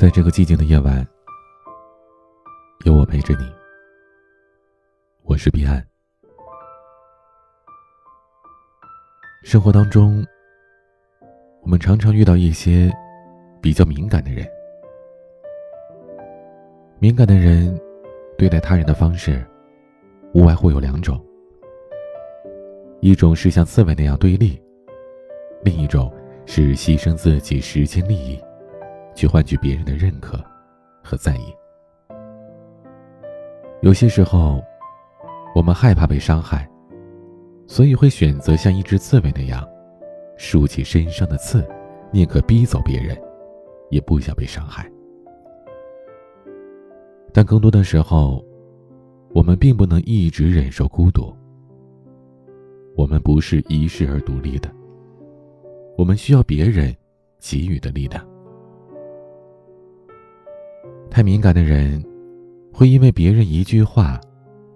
在这个寂静的夜晚，有我陪着你。我是彼岸。生活当中，我们常常遇到一些比较敏感的人。敏感的人对待他人的方式，无外乎有两种：一种是像刺猬那样对立，另一种是牺牲自己时间利益，去换取别人的认可和在意。有些时候，我们害怕被伤害。所以会选择像一只刺猬那样，竖起身上的刺，宁可逼走别人，也不想被伤害。但更多的时候，我们并不能一直忍受孤独。我们不是一世而独立的，我们需要别人给予的力量。太敏感的人，会因为别人一句话、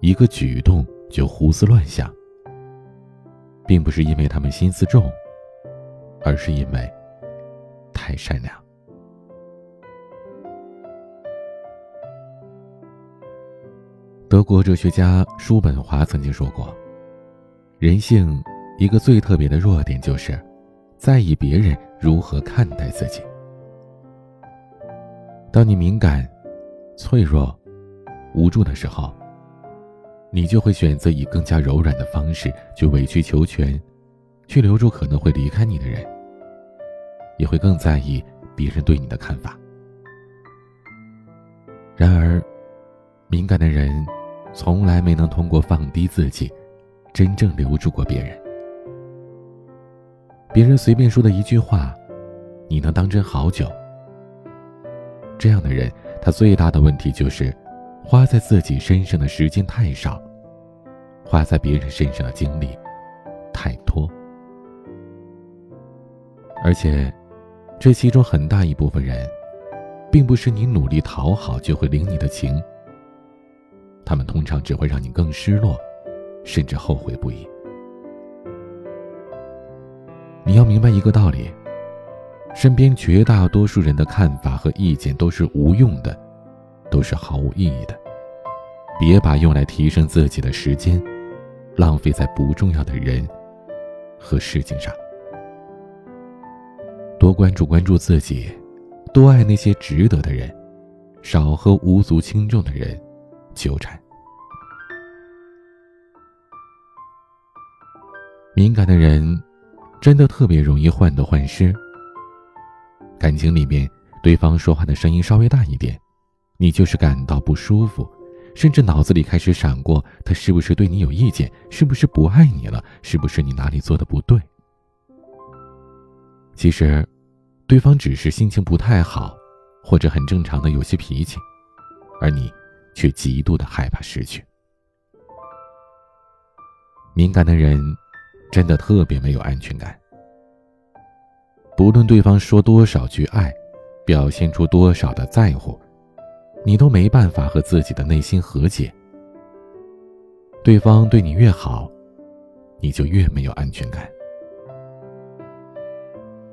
一个举动就胡思乱想。并不是因为他们心思重，而是因为太善良。德国哲学家叔本华曾经说过：“人性一个最特别的弱点，就是在意别人如何看待自己。当你敏感、脆弱、无助的时候。”你就会选择以更加柔软的方式去委曲求全，去留住可能会离开你的人，也会更在意别人对你的看法。然而，敏感的人从来没能通过放低自己，真正留住过别人。别人随便说的一句话，你能当真好久。这样的人，他最大的问题就是。花在自己身上的时间太少，花在别人身上的精力太多，而且，这其中很大一部分人，并不是你努力讨好就会领你的情。他们通常只会让你更失落，甚至后悔不已。你要明白一个道理：身边绝大多数人的看法和意见都是无用的，都是毫无意义的。别把用来提升自己的时间，浪费在不重要的人和事情上。多关注关注自己，多爱那些值得的人，少和无足轻重的人纠缠。敏感的人真的特别容易患得患失。感情里面，对方说话的声音稍微大一点，你就是感到不舒服。甚至脑子里开始闪过，他是不是对你有意见？是不是不爱你了？是不是你哪里做的不对？其实，对方只是心情不太好，或者很正常的有些脾气，而你却极度的害怕失去。敏感的人，真的特别没有安全感。不论对方说多少句爱，表现出多少的在乎。你都没办法和自己的内心和解。对方对你越好，你就越没有安全感。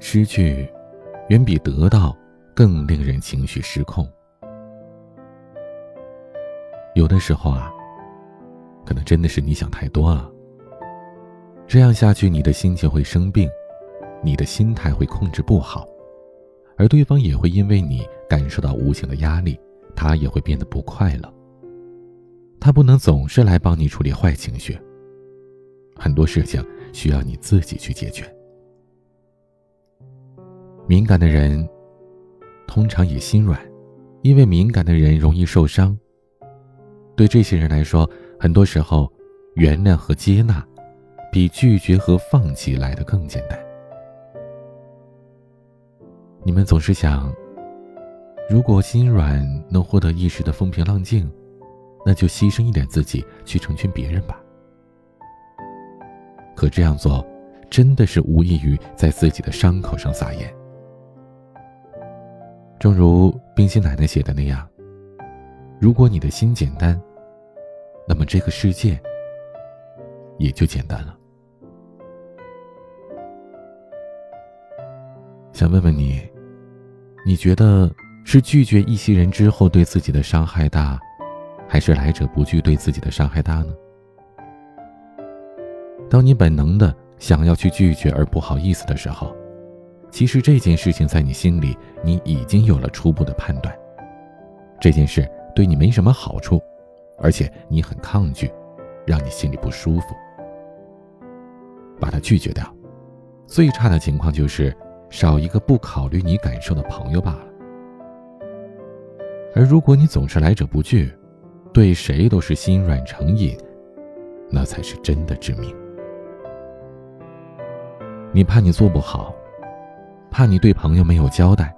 失去，远比得到更令人情绪失控。有的时候啊，可能真的是你想太多了。这样下去，你的心情会生病，你的心态会控制不好，而对方也会因为你感受到无形的压力。他也会变得不快乐。他不能总是来帮你处理坏情绪，很多事情需要你自己去解决。敏感的人通常也心软，因为敏感的人容易受伤。对这些人来说，很多时候，原谅和接纳，比拒绝和放弃来的更简单。你们总是想。如果心软能获得一时的风平浪静，那就牺牲一点自己去成全别人吧。可这样做，真的是无异于在自己的伤口上撒盐。正如冰心奶奶写的那样：“如果你的心简单，那么这个世界也就简单了。”想问问你，你觉得？是拒绝一些人之后对自己的伤害大，还是来者不拒对自己的伤害大呢？当你本能的想要去拒绝而不好意思的时候，其实这件事情在你心里你已经有了初步的判断，这件事对你没什么好处，而且你很抗拒，让你心里不舒服，把它拒绝掉。最差的情况就是少一个不考虑你感受的朋友罢了。而如果你总是来者不拒，对谁都是心软成瘾，那才是真的致命。你怕你做不好，怕你对朋友没有交代，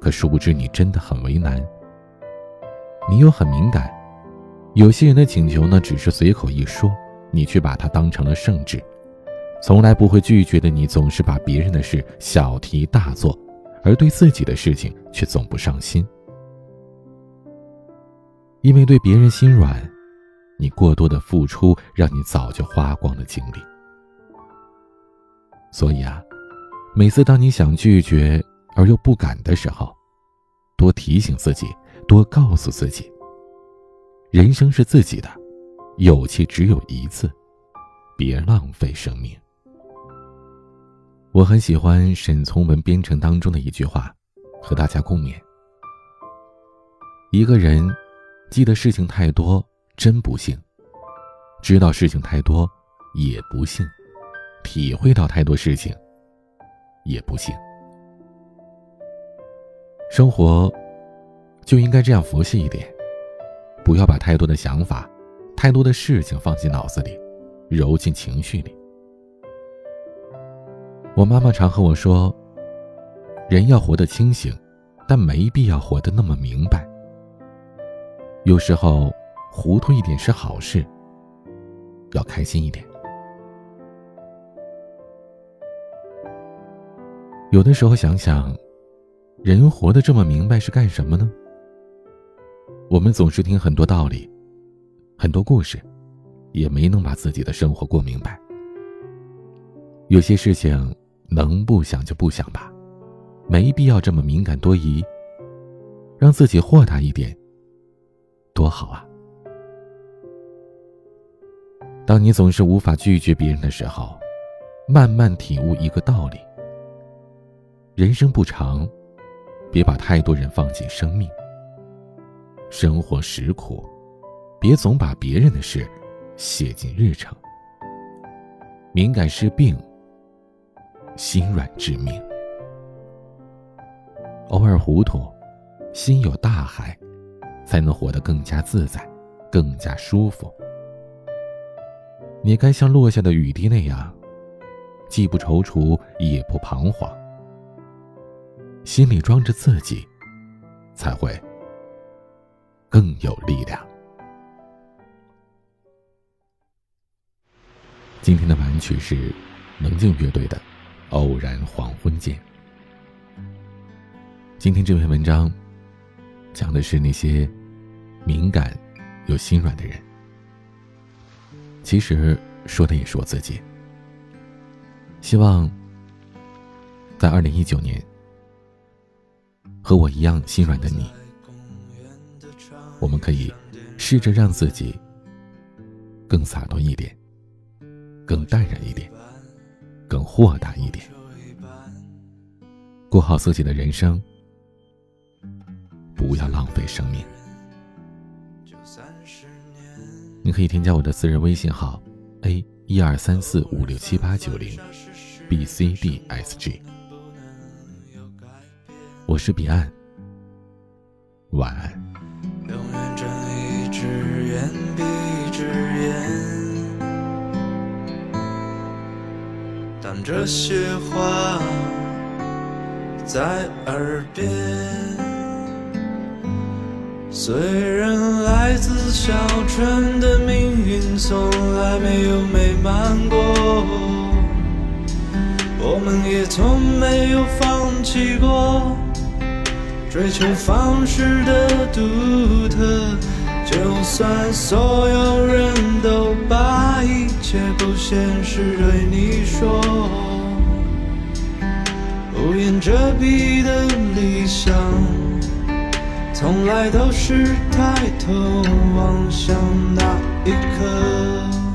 可殊不知你真的很为难。你又很敏感，有些人的请求呢，只是随口一说，你却把它当成了圣旨。从来不会拒绝的你，总是把别人的事小题大做，而对自己的事情却总不上心。因为对别人心软，你过多的付出，让你早就花光了精力。所以啊，每次当你想拒绝而又不敢的时候，多提醒自己，多告诉自己：人生是自己的，有气只有一次，别浪费生命。我很喜欢沈从文编程当中的一句话，和大家共勉：一个人记得事情太多，真不幸；知道事情太多，也不幸。体会到太多事情，也不行。生活就应该这样佛系一点，不要把太多的想法、太多的事情放进脑子里，揉进情绪里。我妈妈常和我说，人要活得清醒，但没必要活得那么明白。有时候糊涂一点是好事，要开心一点。有的时候想想，人活得这么明白是干什么呢？我们总是听很多道理，很多故事，也没能把自己的生活过明白。有些事情能不想就不想吧，没必要这么敏感多疑。让自己豁达一点，多好啊！当你总是无法拒绝别人的时候，慢慢体悟一个道理。人生不长，别把太多人放进生命。生活实苦，别总把别人的事写进日程。敏感是病，心软致命。偶尔糊涂，心有大海，才能活得更加自在，更加舒服。你该像落下的雨滴那样，既不踌躇，也不彷徨。心里装着自己，才会更有力量。今天的晚曲是棱镜乐队的《偶然黄昏见》。今天这篇文章讲的是那些敏感又心软的人，其实说的也是我自己。希望在二零一九年。和我一样心软的你，我们可以试着让自己更洒脱一点，更淡然一点，更豁达一点，过好自己的人生，不要浪费生命。你可以添加我的私人微信号 a 一二三四五六七八九零 b c d s g。我是彼岸，晚安。这些话在耳边，虽然来自小城的命运从来没有美满过，我们也从没有放弃过。追求方式的独特，就算所有人都把一切不现实对你说，无言遮蔽的理想从来都是抬头望向那一刻。